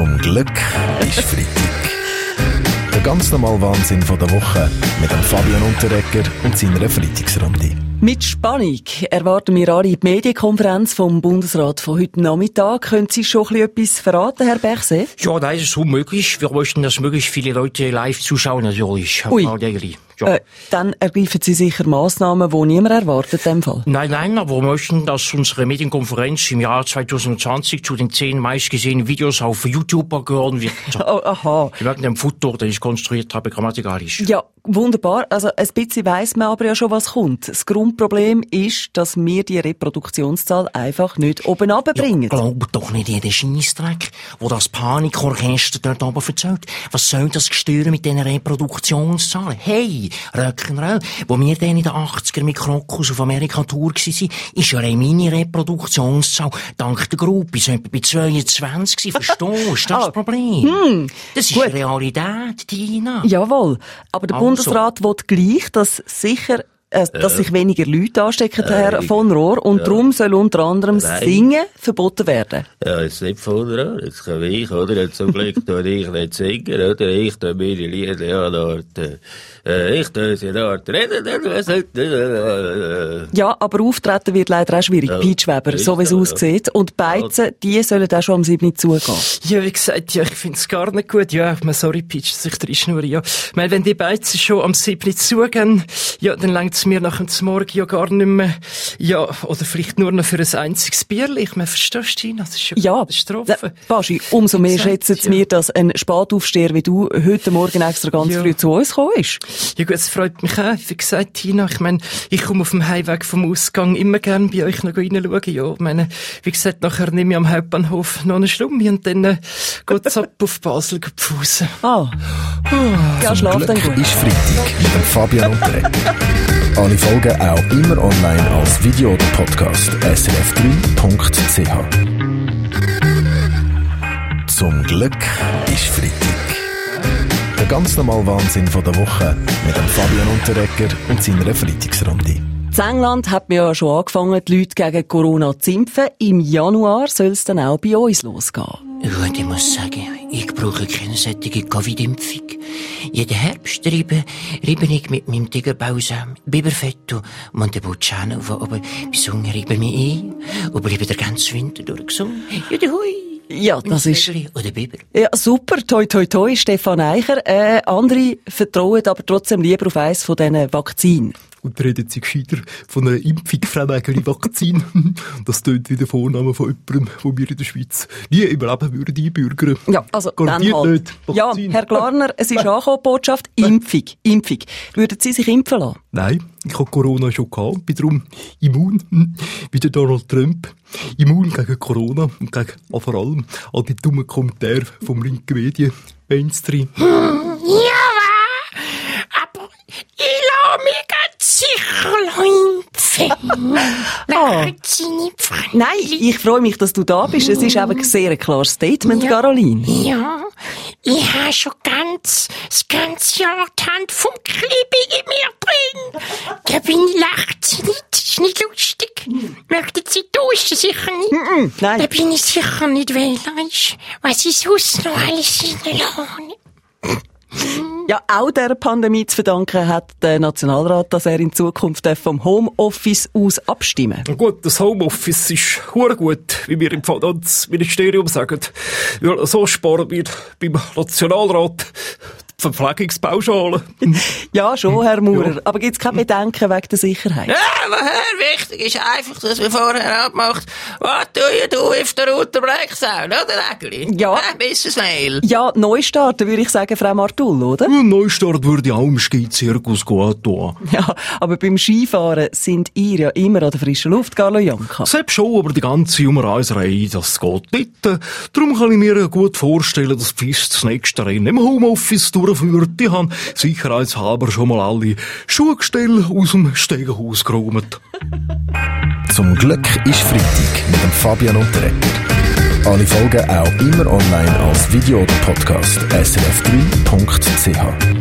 Zum Glück ist Freitag. Der ganz normale Wahnsinn von der Woche mit dem Fabian Unterrecker und seiner Freitagsrunde. Mit Spannung erwarten wir alle die Medienkonferenz vom Bundesrat von heute Nachmittag. Können Sie schon etwas verraten, Herr Berse? Ja, das ist unmöglich. Wir möchten, dass möglichst viele Leute live zuschauen, natürlich. Ui. Ja. Äh, dann ergreifen Sie sicher Massnahmen, die niemand erwartet in dem Fall. Nein, nein, aber wir möchten, dass unsere Medienkonferenz im Jahr 2020 zu den zehn meistgesehenen Videos auf YouTube gehören wird. Oh, aha. Wir merken dem Futter, den ich konstruiert habe, grammatikalisch. Ja, wunderbar. Also ein bisschen weiss man aber ja schon, was kommt. Das Grundproblem ist, dass wir die Reproduktionszahl einfach nicht oben runterbringen. Glaubt doch nicht jeden Scheissdreck, wo das Panikorchester dort oben erzählt. Was soll das gestören mit diesen Reproduktionszahlen? Hey, Rock'n'Roll, wo wir dann in den 80er mit Krokus auf Amerika Tour waren, ist ja eine Mini-Reproduktionszahl dank der Gruppe so etwa bei 22 gewesen. Verstehst du? Das das Ah, Problem. das ist gut. Realität, Tina. Jawohl. Aber der Also. Bundesrat will gleich, dass sicher äh, dass sich weniger Leute anstecken, Herr ich- von Rohr, und darum soll unter anderem Nein. Singen verboten werden. Ja, jetzt nicht von der jetzt kann ich, oder? Zum Glück tue ich nicht singen, oder? Ich tue meine Lieder ja dort, äh, ich tue sie dort reden, äh, Ja, aber auftreten wird leider auch schwierig. Ja, Peach Weber, ist so wie es ja. aussieht. Und Beizen, die sollen auch schon am 7. zugehen. Ja, wie gesagt, ja, ich find's gar nicht gut. Ja, ich meine, sorry, Pitch, dass ich reinschnurre, ja. Ich meine, wenn die Beizen schon am 7. zugehen, ja, dann langt's mir nach dem Morgen ja gar nicht mehr, ja, oder vielleicht nur noch für ein einziges Bierli. Ich meine, verstehst du, Tina? Das ist ja, Ja, Katastrophe. Baschi, umso mehr schätzen ja. mir, dass ein Spätaufsteher wie du heute Morgen extra ganz Ja. früh zu uns gekommen ist. Ja gut, es freut mich auch. Wie gesagt, Tina, ich meine, ich komme auf dem Heimweg vom Ausgang immer gern bei euch noch reinschauen. Ja, ich meine, wie gesagt, nachher nehme ich am Hauptbahnhof noch eine Schlummi und dann äh, geht's ab auf Basel gepfusen. Ah. Ja, schlaf Zum dann Glück gut. ist Freitag mit Fabian Unterrecker. Alle Folgen auch immer online als Video oder Podcast srf3.ch. Zum Glück ist Freitag. Der ganz normale Wahnsinn von der Woche mit dem Fabian Unterrecker und seiner Freitagsrunde. In England hat man ja schon angefangen, die Leute gegen Corona zu impfen. Im Januar soll es dann auch bei uns losgehen. Gut, ich muss sagen, ich brauche keine solche Covid-Impfung. Jeden Herbst reibe, reibe ich mit meinem Tigerbalsam, Biberfetto, Montepulciano auf, aber besungen reibe mich ein und bleibe den ganzen Winter durch gesund. Jude hui! Ja, das ist... Oder Biber. Ja, super. Toi, toi, toi, Stefan Eicher. Äh, andere vertrauen aber trotzdem lieber auf eines von diesen Vakzinen. Und reden Sie gescheiter von einer Impfung Frauenägeli-Vakzin. Das tönt wie der Vorname von jemandem, den wir in der Schweiz nie im Leben würden einbürgern. Ja, also Garantiert dann halt. nicht. Ja, Vakzin. Herr Glarner, es ist angekommen, Botschaft, Impfung, Impfung. Würden Sie sich impfen lassen? Nein, ich habe Corona schon gehabt, bin darum immun, wie der Donald Trump. Immun gegen Corona und gegen vor allem all die dummen Kommentare vom linken Medien, Mainstream. Aber ich lasse mich ganz sicher impfen. Nein, ich freue mich, dass du da bist. Es ist eben ein sehr klares Statement, Ja. Caroline. Ja, ich habe schon ganz, das ganze Jahr die Hand vom Klibi in mir drin. Da bin ich lacht sie nicht, ist nicht lustig. Möchten Sie duschen? Sicher nicht. Da Nein, bin ich sicher nicht wählerisch, was ich sonst noch alles reinlasse. Ja, auch der Pandemie zu verdanken hat der Nationalrat, dass er in Zukunft vom Homeoffice aus abstimmen Und Gut, das Homeoffice ist hure gut, wie wir im Finanzministerium sagen. Ja, so sparen wir beim Nationalrat Verpflegungspauschale. Ja, schon, Herr Maurer. Aber gibt es keine Bedenken wegen der Sicherheit? Ja, aber Herr, wichtig ist einfach, dass wir vorher abmacht, was tue du auf der Route Blacksau, oder, Ägeli? Ja. Äh, bis es Mail. Ja, neu starten, würde ich sagen, Frau Martul, oder? Ein Neustart würde ich auch im Skizirkus tun. Ja, aber beim Skifahren sind ihr ja immer an der frischen Luft, Carlo Janka. Selbst schon, aber die ganze Umreiserei, das geht nicht. Darum kann ich mir gut vorstellen, dass FIS das nächste Rennen im Homeoffice durchführt. Ich habe sicherheitshalber schon mal alle Schuhgestelle aus dem Stegenhaus geräumt. Zum Glück ist Freitag mit dem Fabian Unterrecker. Alle Folgen auch immer online als Video oder Podcast srf3.ch.